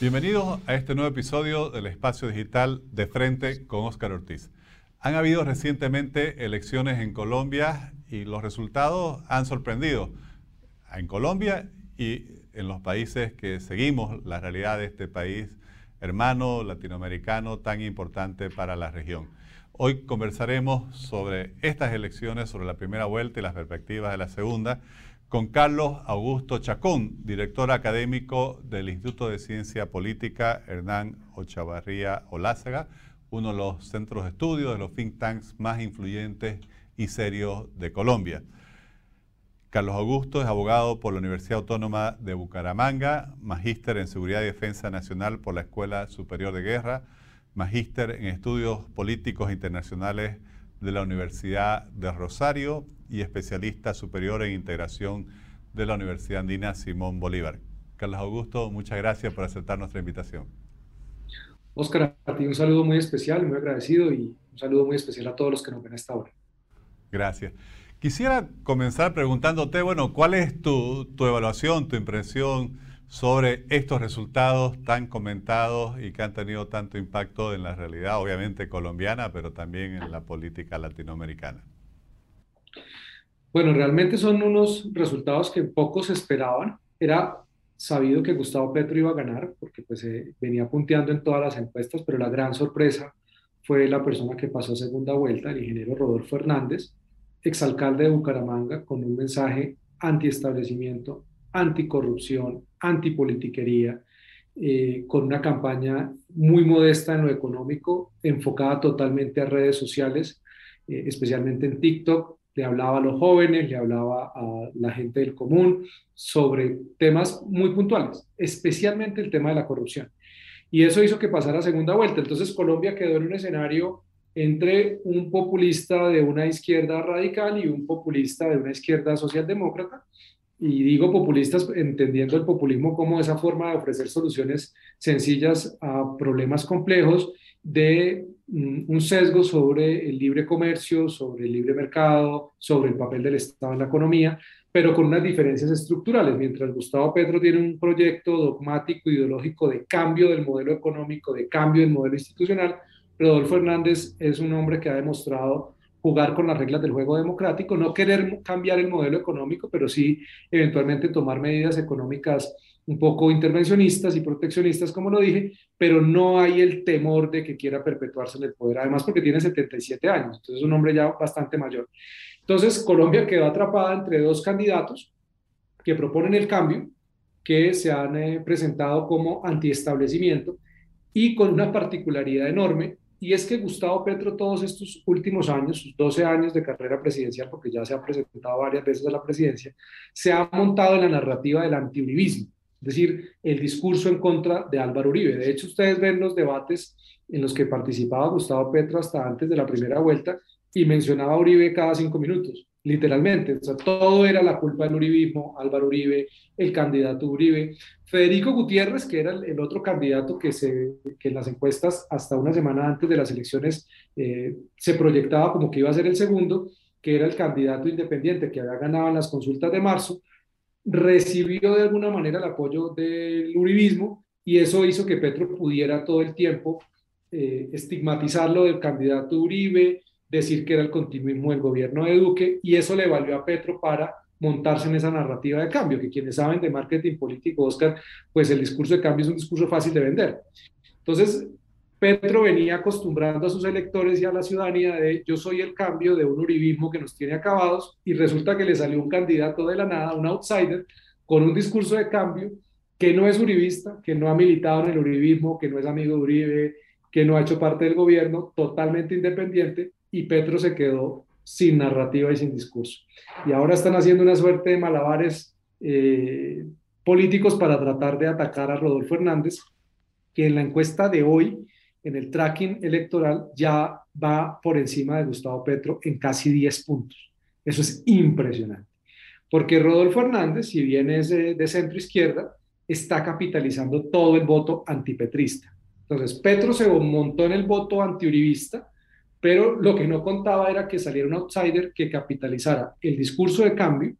Bienvenidos a este nuevo episodio del espacio digital de frente con Óscar Ortiz. Han habido recientemente elecciones en Colombia y los resultados han sorprendido en Colombia y en los países que seguimos la realidad de este país hermano latinoamericano tan importante para la región. Hoy conversaremos sobre estas elecciones, sobre la primera vuelta y las perspectivas de la segunda con Carlos Augusto Chacón, director académico del Instituto de Ciencia Política Hernán Ochavarría Olázaga, uno de los centros de estudio de los think tanks más influyentes y serios de Colombia. Carlos Augusto es abogado por la Universidad Autónoma de Bucaramanga, magíster en Seguridad y Defensa Nacional por la Escuela Superior de Guerra, magíster en Estudios Políticos Internacionales de la Universidad de Rosario y especialista superior en integración de la Universidad Andina Simón Bolívar. Carlos Augusto, muchas gracias por aceptar nuestra invitación. Óscar, a ti un saludo muy especial, muy agradecido y un saludo muy especial a todos los que nos ven a esta hora. Gracias. Quisiera comenzar preguntándote, bueno, ¿cuál es tu, tu evaluación, tu impresión sobre estos resultados tan comentados y que han tenido tanto impacto en la realidad, obviamente colombiana, pero también en la política latinoamericana? Bueno, realmente son unos resultados que pocos esperaban. Era sabido que Gustavo Petro iba a ganar, porque pues eh, venía punteando en todas las encuestas, pero la gran sorpresa fue la persona que pasó a segunda vuelta, el ingeniero Rodolfo Hernández, exalcalde de Bucaramanga, con un mensaje antiestablecimiento, anticorrupción, antipolitiquería, eh, con una campaña muy modesta en lo económico, enfocada totalmente a redes sociales, eh, especialmente en TikTok, le hablaba a los jóvenes, le hablaba a la gente del común sobre temas muy puntuales, especialmente el tema de la corrupción. Y eso hizo que pasara segunda vuelta. Entonces Colombia quedó en un escenario entre un populista de una izquierda radical y un populista de una izquierda socialdemócrata. Y digo populistas entendiendo el populismo como esa forma de ofrecer soluciones sencillas a problemas complejos de mm, un sesgo sobre el libre comercio, sobre el libre mercado, sobre el papel del Estado en la economía, pero con unas diferencias estructurales. Mientras Gustavo Petro tiene un proyecto dogmático, ideológico de cambio del modelo económico, de cambio del modelo institucional, Rodolfo Hernández es un hombre que ha demostrado jugar con las reglas del juego democrático, no querer cambiar el modelo económico, pero sí eventualmente tomar medidas económicas un poco intervencionistas y proteccionistas, como lo dije, pero no hay el temor de que quiera perpetuarse en el poder, además porque tiene 77 años, entonces es un hombre ya bastante mayor. Entonces, Colombia quedó atrapada entre dos candidatos que proponen el cambio, que se han eh, presentado como antiestablecimiento y con una particularidad enorme, y es que Gustavo Petro todos estos últimos años, sus 12 años de carrera presidencial, porque ya se ha presentado varias veces a la presidencia, se ha montado en la narrativa del antiuribismo es decir, el discurso en contra de Álvaro Uribe. De hecho, ustedes ven los debates en los que participaba Gustavo Petro hasta antes de la primera vuelta y mencionaba Uribe cada cinco minutos, literalmente. O sea, todo era la culpa del uribismo, Álvaro Uribe, el candidato Uribe. Federico Gutiérrez, que era el, otro candidato que en las encuestas hasta una semana antes de las elecciones eh, se proyectaba como que iba a ser el segundo, que era el candidato independiente que había ganado en las consultas de marzo, recibió de alguna manera el apoyo del uribismo y eso hizo que Petro pudiera todo el tiempo eh, estigmatizarlo del candidato Uribe, decir que era el continuismo del gobierno de Duque y eso le valió a Petro para montarse en esa narrativa de cambio, que quienes saben de marketing político, Oscar, pues el discurso de cambio es un discurso fácil de vender. Entonces, Petro venía acostumbrando a sus electores y a la ciudadanía de yo soy el cambio de un uribismo que nos tiene acabados y resulta que le salió un candidato de la nada, un outsider, con un discurso de cambio que no es uribista, que no ha militado en el uribismo, que no es amigo de Uribe, que no ha hecho parte del gobierno, totalmente independiente y Petro se quedó sin narrativa y sin discurso. Y ahora están haciendo una suerte de malabares eh, políticos para tratar de atacar a Rodolfo Hernández, que en la encuesta de hoy en el tracking electoral ya va por encima de Gustavo Petro en casi 10 puntos. Eso es impresionante. Porque Rodolfo Hernández, si bien es de, centro izquierda, está capitalizando todo el voto antipetrista. Entonces, Petro se montó en el voto antiuribista, pero lo que no contaba era que saliera un outsider que capitalizara el discurso de cambio,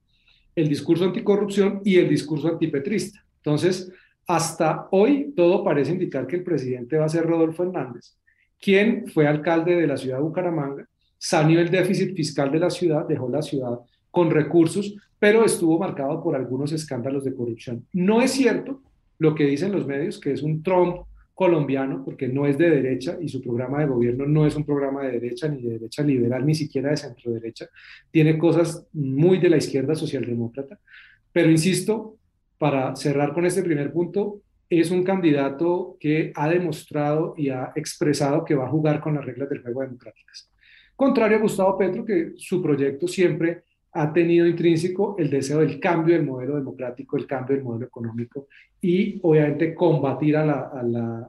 el discurso anticorrupción y el discurso antipetrista. Entonces, hasta hoy todo parece indicar que el presidente va a ser Rodolfo Hernández, quien fue alcalde de la ciudad de Bucaramanga, saneó el déficit fiscal de la ciudad, dejó la ciudad con recursos, pero estuvo marcado por algunos escándalos de corrupción. No es cierto lo que dicen los medios, que es un Trump colombiano, porque no es de derecha y su programa de gobierno no es un programa de derecha, ni de derecha liberal, ni siquiera de centro derecha. Tiene cosas muy de la izquierda socialdemócrata. Pero insisto, para cerrar con este primer punto, es un candidato que ha demostrado y ha expresado que va a jugar con las reglas del juego democráticas. Contrario a Gustavo Petro, que su proyecto siempre ha tenido intrínseco el deseo del cambio del modelo democrático, el cambio del modelo económico y obviamente combatir a,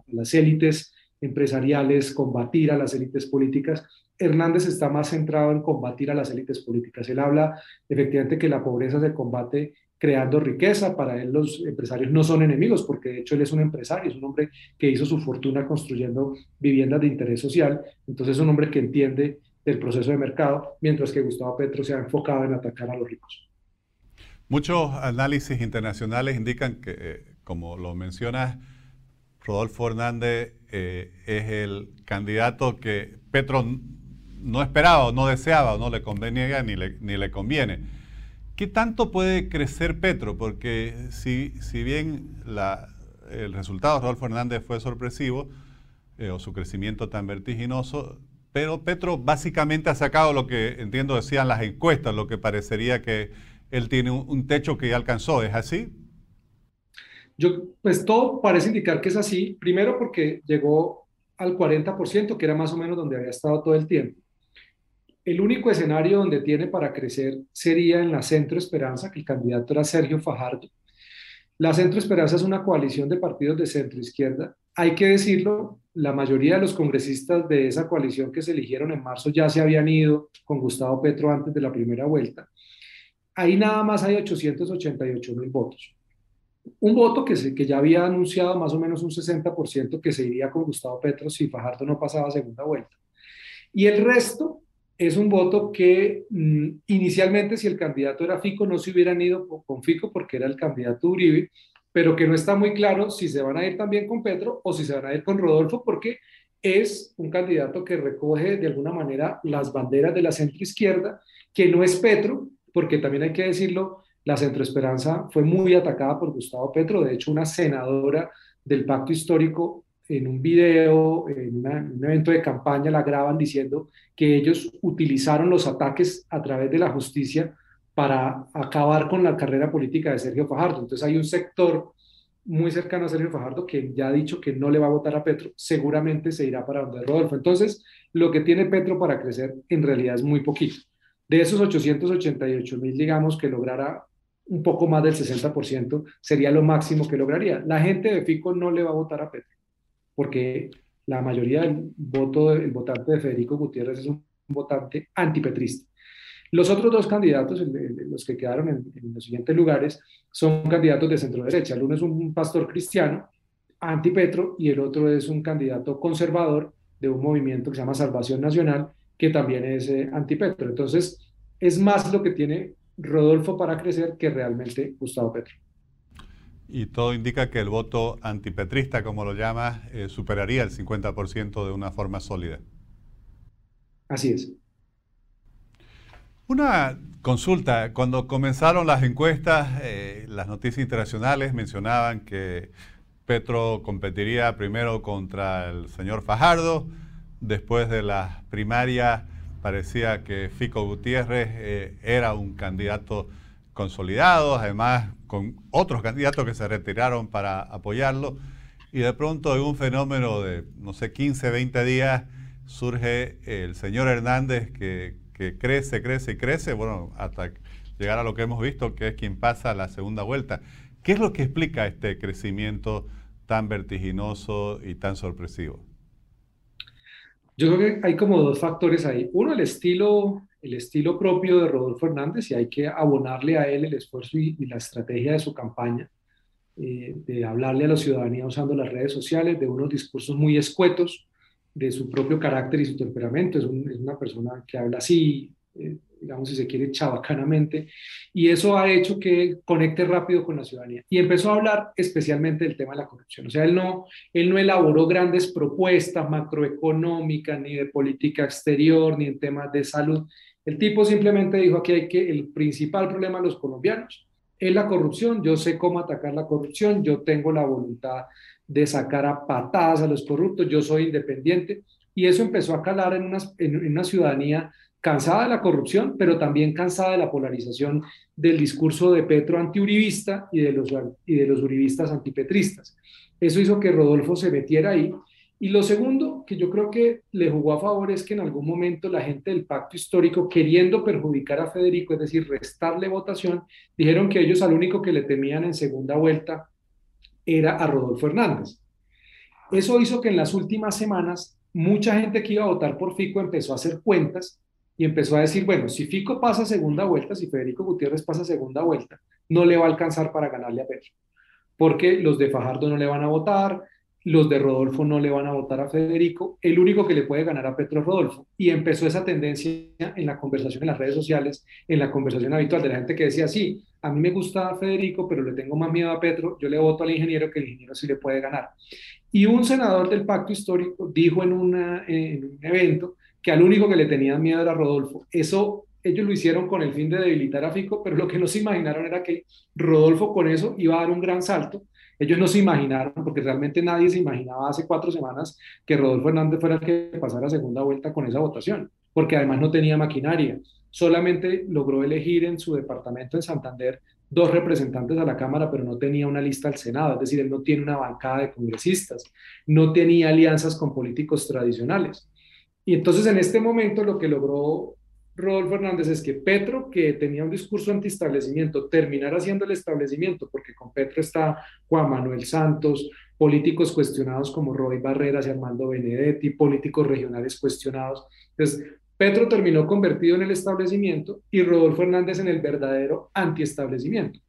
las élites empresariales, combatir a las élites políticas. Hernández está más centrado en combatir a las élites políticas. Él habla efectivamente que la pobreza se combate creando riqueza. Para él los empresarios no son enemigos, porque de hecho él es un empresario, es un hombre que hizo su fortuna construyendo viviendas de interés social. Entonces es un hombre que entiende del proceso de mercado, mientras que Gustavo Petro se ha enfocado en atacar a los ricos. Muchos análisis internacionales indican que, eh, como lo mencionas, Rodolfo Hernández eh, es el candidato que Petro no esperaba no deseaba no le convenía ni le, ni le conviene. ¿Qué tanto puede crecer Petro? Porque si, si bien el resultado de Rodolfo Hernández fue sorpresivo, eh, o su crecimiento tan vertiginoso, pero Petro básicamente ha sacado lo que entiendo decían las encuestas, lo que parecería que él tiene un, techo que ya alcanzó. ¿Es así? Yo, pues todo parece indicar que es así. Primero porque llegó al 40%, que era más o menos donde había estado todo el tiempo. El único escenario donde tiene para crecer sería en la Centro Esperanza, que el candidato era Sergio Fajardo. La Centro Esperanza es una coalición de partidos de centro izquierda. Hay que decirlo, la mayoría de los congresistas de esa coalición que se eligieron en marzo ya se habían ido con Gustavo Petro antes de la primera vuelta. Ahí nada más hay 888 mil votos. Un voto que, se, que ya había anunciado más o menos un 60% que se iría con Gustavo Petro si Fajardo no pasaba segunda vuelta. Y el resto es un voto que mm, inicialmente si el candidato era Fico no se hubieran ido con Fico porque era el candidato Uribe, pero que no está muy claro si se van a ir también con Petro o si se van a ir con Rodolfo, porque es un candidato que recoge de alguna manera las banderas de la centroizquierda, que no es Petro, porque también hay que decirlo, la centroesperanza fue muy atacada por Gustavo Petro, de hecho una senadora del pacto histórico en un video, en, en, un evento de campaña, la graban diciendo que ellos utilizaron los ataques a través de la justicia para acabar con la carrera política de Sergio Fajardo. Entonces hay un sector muy cercano a Sergio Fajardo que ya ha dicho que no le va a votar a Petro, seguramente se irá para donde Rodolfo. Entonces, lo que tiene Petro para crecer en realidad es muy poquito. De esos 888 mil, digamos que lograra un poco más del 60%, sería lo máximo que lograría. La gente de Fico no le va a votar a Petro, porque la mayoría del voto del votante de Federico Gutiérrez es un votante antipetrista. Los otros dos candidatos, los que quedaron en, los siguientes lugares, son candidatos de centro derecha. El uno es un pastor cristiano, anti-Petro, y el otro es un candidato conservador de un movimiento que se llama Salvación Nacional, que también es eh, anti-Petro. Entonces, es más lo que tiene Rodolfo para crecer que realmente Gustavo Petro. Y todo indica que el voto antipetrista, como lo llama, eh, superaría el 50% de una forma sólida. Así es. Una consulta, cuando comenzaron las encuestas, eh, las noticias internacionales mencionaban que Petro competiría primero contra el señor Fajardo, después de las primarias parecía que Fico Gutiérrez eh, era un candidato consolidado, además con otros candidatos que se retiraron para apoyarlo, y de pronto en un fenómeno de, no sé, 15, 20 días, surge el señor Hernández que crece, crece y crece, bueno, hasta llegar a lo que hemos visto, que es quien pasa la segunda vuelta. ¿Qué es lo que explica este crecimiento tan vertiginoso y tan sorpresivo? Yo creo que hay como dos factores ahí. Uno, el estilo, el estilo propio de Rodolfo Hernández y hay que abonarle a él el esfuerzo y, la estrategia de su campaña, eh, de hablarle a la ciudadanía usando las redes sociales, de unos discursos muy escuetos, de su propio carácter y su temperamento. Es, una persona que habla así, eh, digamos si se quiere, chabacanamente, y eso ha hecho que conecte rápido con la ciudadanía. Y empezó a hablar especialmente del tema de la corrupción. O sea, él no, él no elaboró grandes propuestas macroeconómicas, ni de política exterior, ni en temas de salud. El tipo simplemente dijo aquí hay que el principal problema de los colombianos es la corrupción, yo sé cómo atacar la corrupción, yo tengo la voluntad de sacar a patadas a los corruptos, yo soy independiente, y eso empezó a calar en una, en una ciudadanía cansada de la corrupción, pero también cansada de la polarización del discurso de Petro antiuribista y de los, y de los uribistas antipetristas. Eso hizo que Rodolfo se metiera ahí. Y lo segundo que yo creo que le jugó a favor es que en algún momento la gente del pacto histórico, queriendo perjudicar a Federico, es decir, restarle votación, dijeron que ellos al único que le temían en segunda vuelta era a Rodolfo Hernández. Eso hizo que en las últimas semanas mucha gente que iba a votar por Fico empezó a hacer cuentas y empezó a decir, bueno, si Fico pasa segunda vuelta, si Federico Gutiérrez pasa segunda vuelta, no le va a alcanzar para ganarle a Petro, porque los de Fajardo no le van a votar, los de Rodolfo no le van a votar a Federico, el único que le puede ganar a Petro es Rodolfo. Y empezó esa tendencia en la conversación en las redes sociales, en la conversación habitual de la gente que decía, sí, a mí me gusta Federico, pero le tengo más miedo a Petro, yo le voto al ingeniero que el ingeniero sí le puede ganar. Y un senador del pacto histórico dijo en un evento que al único que le tenían miedo era Rodolfo. Eso ellos lo hicieron con el fin de debilitar a Fico, pero lo que no se imaginaron era que Rodolfo con eso iba a dar un gran salto. Ellos no se imaginaron, porque realmente nadie se imaginaba hace cuatro semanas que Rodolfo Hernández fuera el que pasara segunda vuelta con esa votación, porque además no tenía maquinaria. Solamente logró elegir en su departamento en Santander dos representantes a la Cámara, pero no tenía una lista al Senado, es decir, él no tiene una bancada de congresistas, no tenía alianzas con políticos tradicionales. Y entonces en este momento lo que logró Rodolfo Hernández es que Petro, que tenía un discurso antiestablecimiento, terminara haciendo el establecimiento, porque con Petro está Juan Manuel Santos, políticos cuestionados como Roy Barreras y Armando Benedetti, políticos regionales cuestionados. Entonces, Petro terminó convertido en el establecimiento y Rodolfo Hernández en el verdadero antiestablecimiento.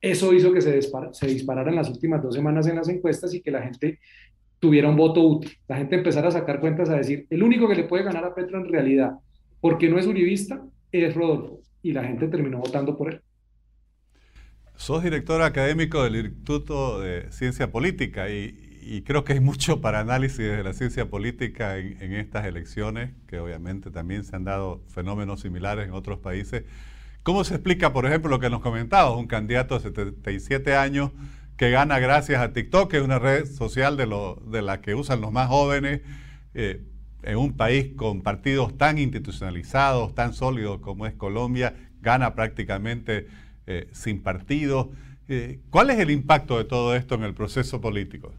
Eso hizo que se, se disparara en las últimas dos semanas en las encuestas y que la gente tuviera un voto útil. La gente empezara a sacar cuentas a decir, el único que le puede ganar a Petro en realidad, porque no es uribista, es Rodolfo. Y la gente terminó votando por él. Sos director académico del Instituto de Ciencia Política y, creo que hay mucho para análisis de la ciencia política en, en, estas elecciones, que obviamente también se han dado fenómenos similares en otros países. ¿Cómo se explica, por ejemplo, lo que nos comentabas, un candidato de 77 años que gana gracias a TikTok, que es una red social de, lo, de la que usan los más jóvenes, eh, en un país con partidos tan institucionalizados, tan sólidos como es Colombia, gana prácticamente eh, sin partidos. Eh, ¿Cuál es el impacto de todo esto en el proceso político?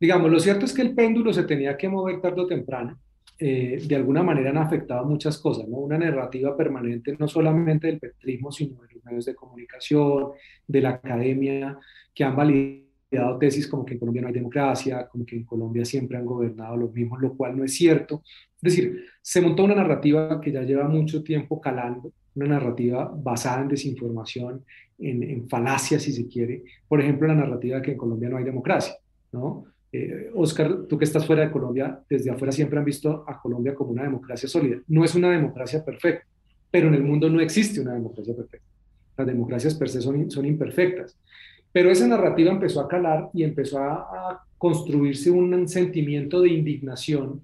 Digamos, lo cierto es que el péndulo se tenía que mover tarde o temprano. De alguna manera han afectado muchas cosas, ¿no? Una narrativa permanente no solamente del petrismo, sino de medios de comunicación, de la academia, que han validado tesis como que en Colombia no hay democracia, como que en Colombia siempre han gobernado los mismos, lo cual no es cierto. Es decir, se montó una narrativa que ya lleva mucho tiempo calando, una narrativa basada en desinformación, en, en falacias, si se quiere. Por ejemplo, la narrativa que en Colombia no hay democracia, ¿no? Eh, Oscar, tú que estás fuera de Colombia, desde afuera siempre han visto a Colombia como una democracia sólida. No es una democracia perfecta, pero en el mundo no existe una democracia perfecta las democracias per se son, son imperfectas. Pero esa narrativa empezó a calar y empezó a, construirse un sentimiento de indignación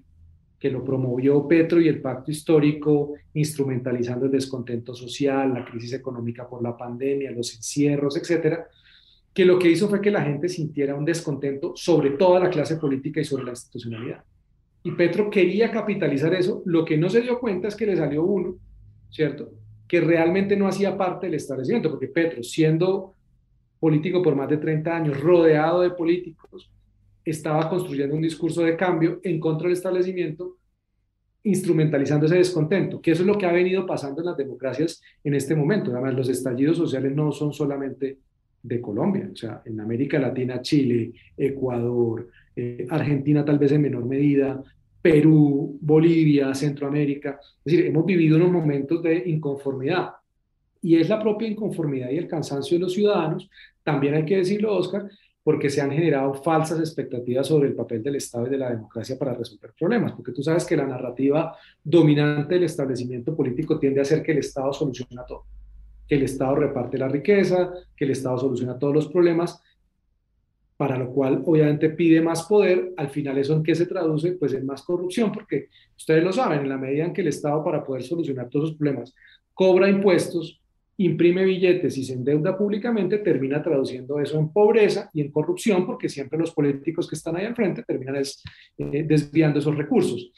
que lo promovió Petro y el pacto histórico, instrumentalizando el descontento social, la crisis económica por la pandemia, los encierros, etcétera, que lo que hizo fue que la gente sintiera un descontento sobre toda la clase política y sobre la institucionalidad. Y Petro quería capitalizar eso, lo que no se dio cuenta es que le salió uno, ¿cierto? que realmente no hacía parte del establecimiento, porque Petro, siendo político por más de 30 años, rodeado de políticos, estaba construyendo un discurso de cambio en contra del establecimiento, instrumentalizando ese descontento, que eso es lo que ha venido pasando en las democracias en este momento. Además, los estallidos sociales no son solamente de Colombia, o sea, en América Latina, Chile, Ecuador, eh, Argentina tal vez en menor medida, Perú, Bolivia, Centroamérica. Es decir, hemos vivido unos momentos de inconformidad. Y es la propia inconformidad y el cansancio de los ciudadanos, también hay que decirlo, Oscar, porque se han generado falsas expectativas sobre el papel del Estado y de la democracia para resolver problemas, porque tú sabes que la narrativa dominante del establecimiento político tiende a ser que el Estado soluciona todo, que el Estado reparte la riqueza, que el Estado soluciona todos los problemas, para lo cual obviamente pide más poder, al final eso en qué se traduce, pues en más corrupción, porque ustedes lo saben, en la medida en que el Estado para poder solucionar todos los problemas cobra impuestos, imprime billetes y se endeuda públicamente, termina traduciendo eso en pobreza y en corrupción, porque siempre los políticos que están ahí al frente terminan eh, desviando esos recursos.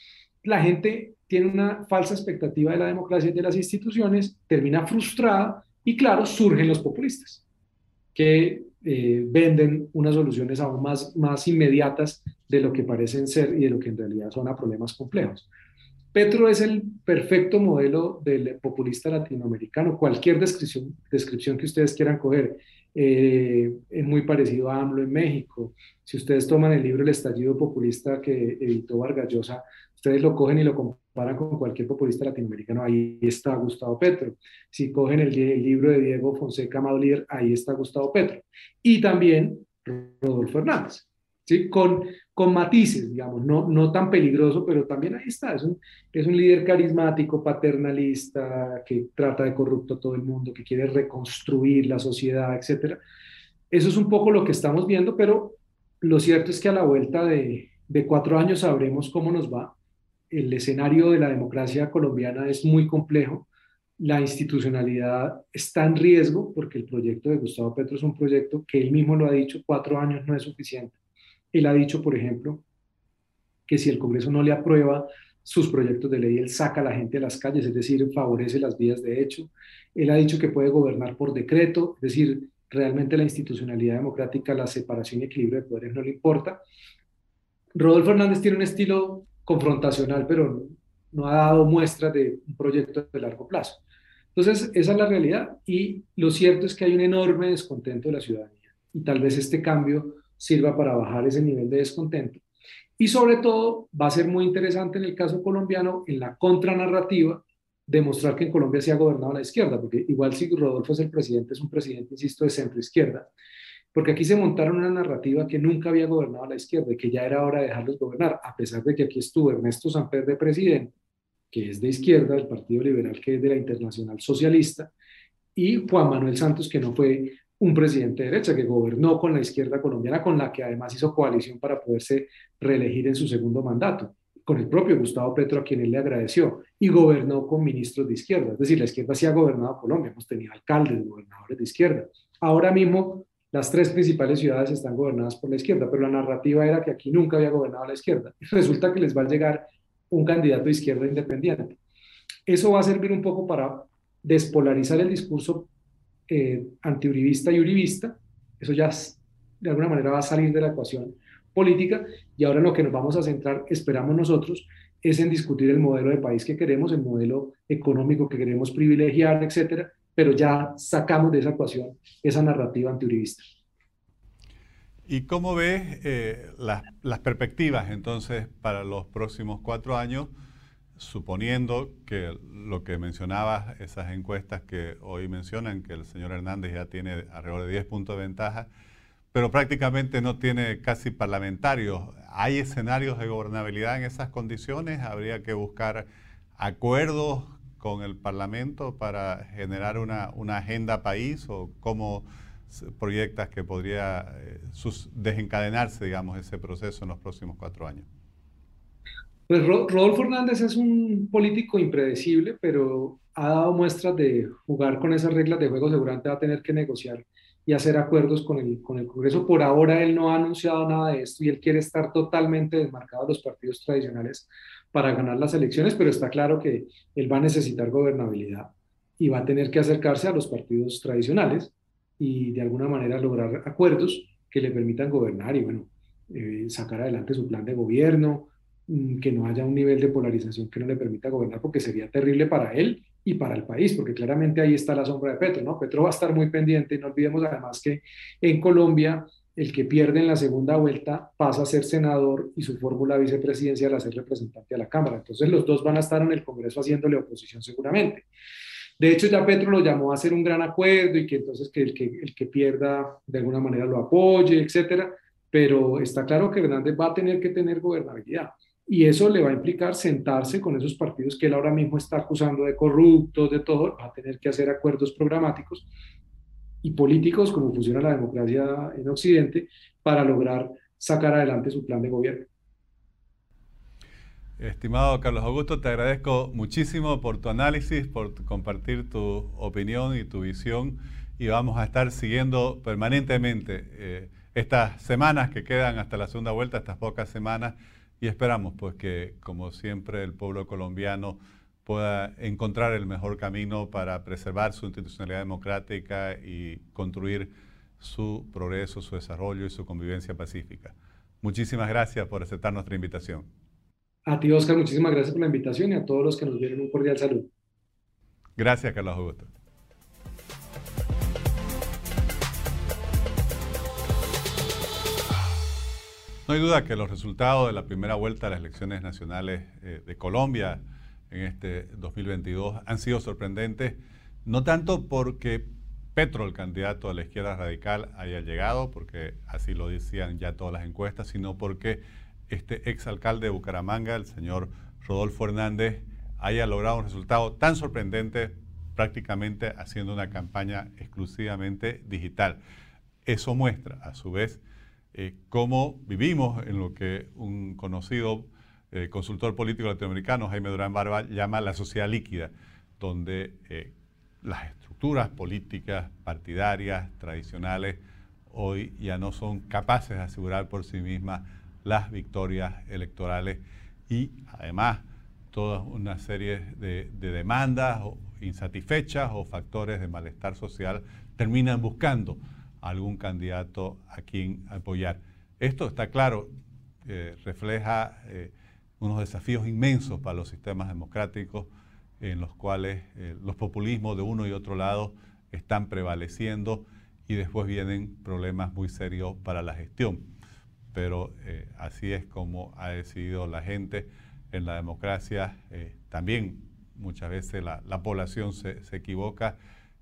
La gente tiene una falsa expectativa de la democracia y de las instituciones, termina frustrada y claro, surgen los populistas, que eh, venden unas soluciones aún más, más inmediatas de lo que parecen ser y de lo que en realidad son a problemas complejos. Petro es el perfecto modelo del populista latinoamericano. Cualquier descripción, descripción que ustedes quieran coger eh, es muy parecido a AMLO en México. Si ustedes toman el libro El estallido populista que editó Vargas Llosa, ustedes lo cogen y lo comparan con cualquier populista latinoamericano, ahí está Gustavo Petro. Si cogen el, libro de Diego Fonseca Maudlier, ahí está Gustavo Petro. Y también Rodolfo Hernández. ¿sí? Con, con matices, digamos, no, no tan peligroso, pero también ahí está, es un, es un líder carismático, paternalista, que trata de corrupto a todo el mundo, que quiere reconstruir la sociedad, etc. Eso es un poco lo que estamos viendo, pero lo cierto es que a la vuelta de, de cuatro años sabremos cómo nos va. El escenario de la democracia colombiana es muy complejo. La institucionalidad está en riesgo porque el proyecto de Gustavo Petro es un proyecto que él mismo lo ha dicho, cuatro años no es suficiente él ha dicho, por ejemplo, que si el Congreso no le aprueba sus proyectos de ley, él saca a la gente a las calles, es decir, favorece las vías de hecho. Él ha dicho que puede gobernar por decreto, es decir, realmente la institucionalidad democrática, la separación y equilibrio de poderes no le importa. Rodolfo Hernández tiene un estilo confrontacional, pero no ha dado muestras de un proyecto de largo plazo. Entonces, esa es la realidad y lo cierto es que hay un enorme descontento de la ciudadanía y tal vez este cambio sirva para bajar ese nivel de descontento. Y sobre todo va a ser muy interesante en el caso colombiano, en la contranarrativa, demostrar que en Colombia se ha gobernado la izquierda, porque igual si Rodolfo es el presidente, es un presidente, insisto, de centro izquierda, porque aquí se montaron una narrativa que nunca había gobernado la izquierda y que ya era hora de dejarlos gobernar, a pesar de que aquí estuvo Ernesto Samper de presidente, que es de izquierda, del Partido Liberal, que es de la Internacional Socialista, y Juan Manuel Santos, que no fue un presidente de derecha que gobernó con la izquierda colombiana, con la que además hizo coalición para poderse reelegir en su segundo mandato, con el propio Gustavo Petro, a quien él le agradeció, y gobernó con ministros de izquierda. Es decir, la izquierda sí ha gobernado Colombia, hemos tenido alcaldes, gobernadores de izquierda. Ahora mismo las tres principales ciudades están gobernadas por la izquierda, pero la narrativa era que aquí nunca había gobernado la izquierda. Resulta que les va a llegar un candidato de izquierda independiente. Eso va a servir un poco para despolarizar el discurso eh, antiuribista y uribista, eso ya de alguna manera va a salir de la ecuación política y ahora lo que nos vamos a centrar, esperamos nosotros, es en discutir el modelo de país que queremos, el modelo económico que queremos privilegiar, etcétera, pero ya sacamos de esa ecuación esa narrativa antiuribista. ¿Y cómo ves eh, las perspectivas entonces para los próximos cuatro años? suponiendo que lo que mencionabas, esas encuestas que hoy mencionan, que el señor Hernández ya tiene alrededor de 10 puntos de ventaja, pero prácticamente no tiene casi parlamentarios. ¿Hay escenarios de gobernabilidad en esas condiciones? ¿Habría que buscar acuerdos con el Parlamento para generar una, agenda país o cómo proyectas que podría eh, desencadenarse, digamos, ese proceso en los próximos cuatro años? Pues Rodolfo Hernández es un político impredecible, pero ha dado muestras de jugar con esas reglas de juego. Seguramente va a tener que negociar y hacer acuerdos con el, con el Congreso. Por ahora él no ha anunciado nada de esto y él quiere estar totalmente desmarcado de los partidos tradicionales para ganar las elecciones, pero está claro que él va a necesitar gobernabilidad y va a tener que acercarse a los partidos tradicionales y de alguna manera lograr acuerdos que le permitan gobernar y bueno, eh, sacar adelante su plan de gobierno, Mm, que no haya un nivel de polarización que no le permita gobernar, porque sería terrible para él y para el país, porque claramente ahí está la sombra de Petro, ¿no? Petro va a estar muy pendiente y no olvidemos además que en Colombia el que pierde en la segunda vuelta pasa a ser senador y su fórmula vicepresidencial a ser representante a la Cámara. Entonces los dos van a estar en el Congreso haciéndole oposición seguramente. De hecho, ya Petro lo llamó a hacer un gran acuerdo y que entonces que el que, el que pierda de alguna manera lo apoye, etcétera. Pero está claro que Hernández va a tener que tener gobernabilidad. Y eso le va a implicar sentarse con esos partidos que él ahora mismo está acusando de corruptos, de todo, va a tener que hacer acuerdos programáticos y políticos, como funciona la democracia en Occidente, para lograr sacar adelante su plan de gobierno. Estimado Carlos Augusto, te agradezco muchísimo por tu análisis, por compartir tu opinión y tu visión y vamos a estar siguiendo permanentemente eh, estas semanas que quedan hasta la segunda vuelta, estas pocas semanas y esperamos pues que como siempre el pueblo colombiano pueda encontrar el mejor camino para preservar su institucionalidad democrática y construir su progreso, su desarrollo y su convivencia pacífica. Muchísimas gracias por aceptar nuestra invitación. A ti, Oscar, muchísimas gracias por la invitación y a todos los que nos vieron un cordial saludo. Gracias, Carlos Augusto. No hay duda que los resultados de la primera vuelta de las elecciones nacionales eh, de Colombia en este 2022 han sido sorprendentes, no tanto porque Petro, el candidato de la izquierda radical, haya llegado, porque así lo decían ya todas las encuestas, sino porque este exalcalde de Bucaramanga, el señor Rodolfo Hernández, haya logrado un resultado tan sorprendente prácticamente haciendo una campaña exclusivamente digital. Eso muestra, a su vez, eh, cómo vivimos en lo que un conocido eh, consultor político latinoamericano, Jaime Durán Barba, llama la sociedad líquida, donde eh, las estructuras políticas, partidarias, tradicionales, hoy ya no son capaces de asegurar por sí mismas las victorias electorales y además toda una serie de, demandas insatisfechas o factores de malestar social terminan buscando algún candidato a quien apoyar. Esto está claro, eh, refleja unos desafíos inmensos para los sistemas democráticos en los cuales eh, los populismos de uno y otro lado están prevaleciendo y después vienen problemas muy serios para la gestión pero eh, así es como ha decidido la gente en la democracia. Eh, también muchas veces la, población se, equivoca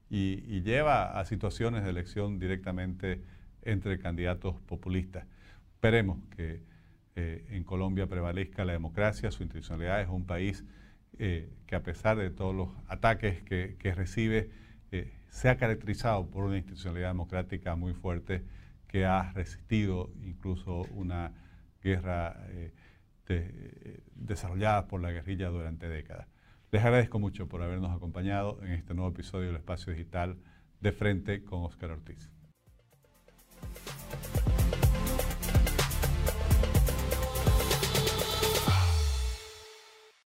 y, lleva a situaciones de elección directamente entre candidatos populistas. Esperemos que eh, en Colombia prevalezca la democracia, su institucionalidad es un país que a pesar de todos los ataques que, que recibe, se ha caracterizado por una institucionalidad democrática muy fuerte que ha resistido incluso una guerra eh, eh, desarrollada por la guerrilla durante décadas. Les agradezco mucho por habernos acompañado en este nuevo episodio del Espacio Digital de Frente con Oscar Ortiz.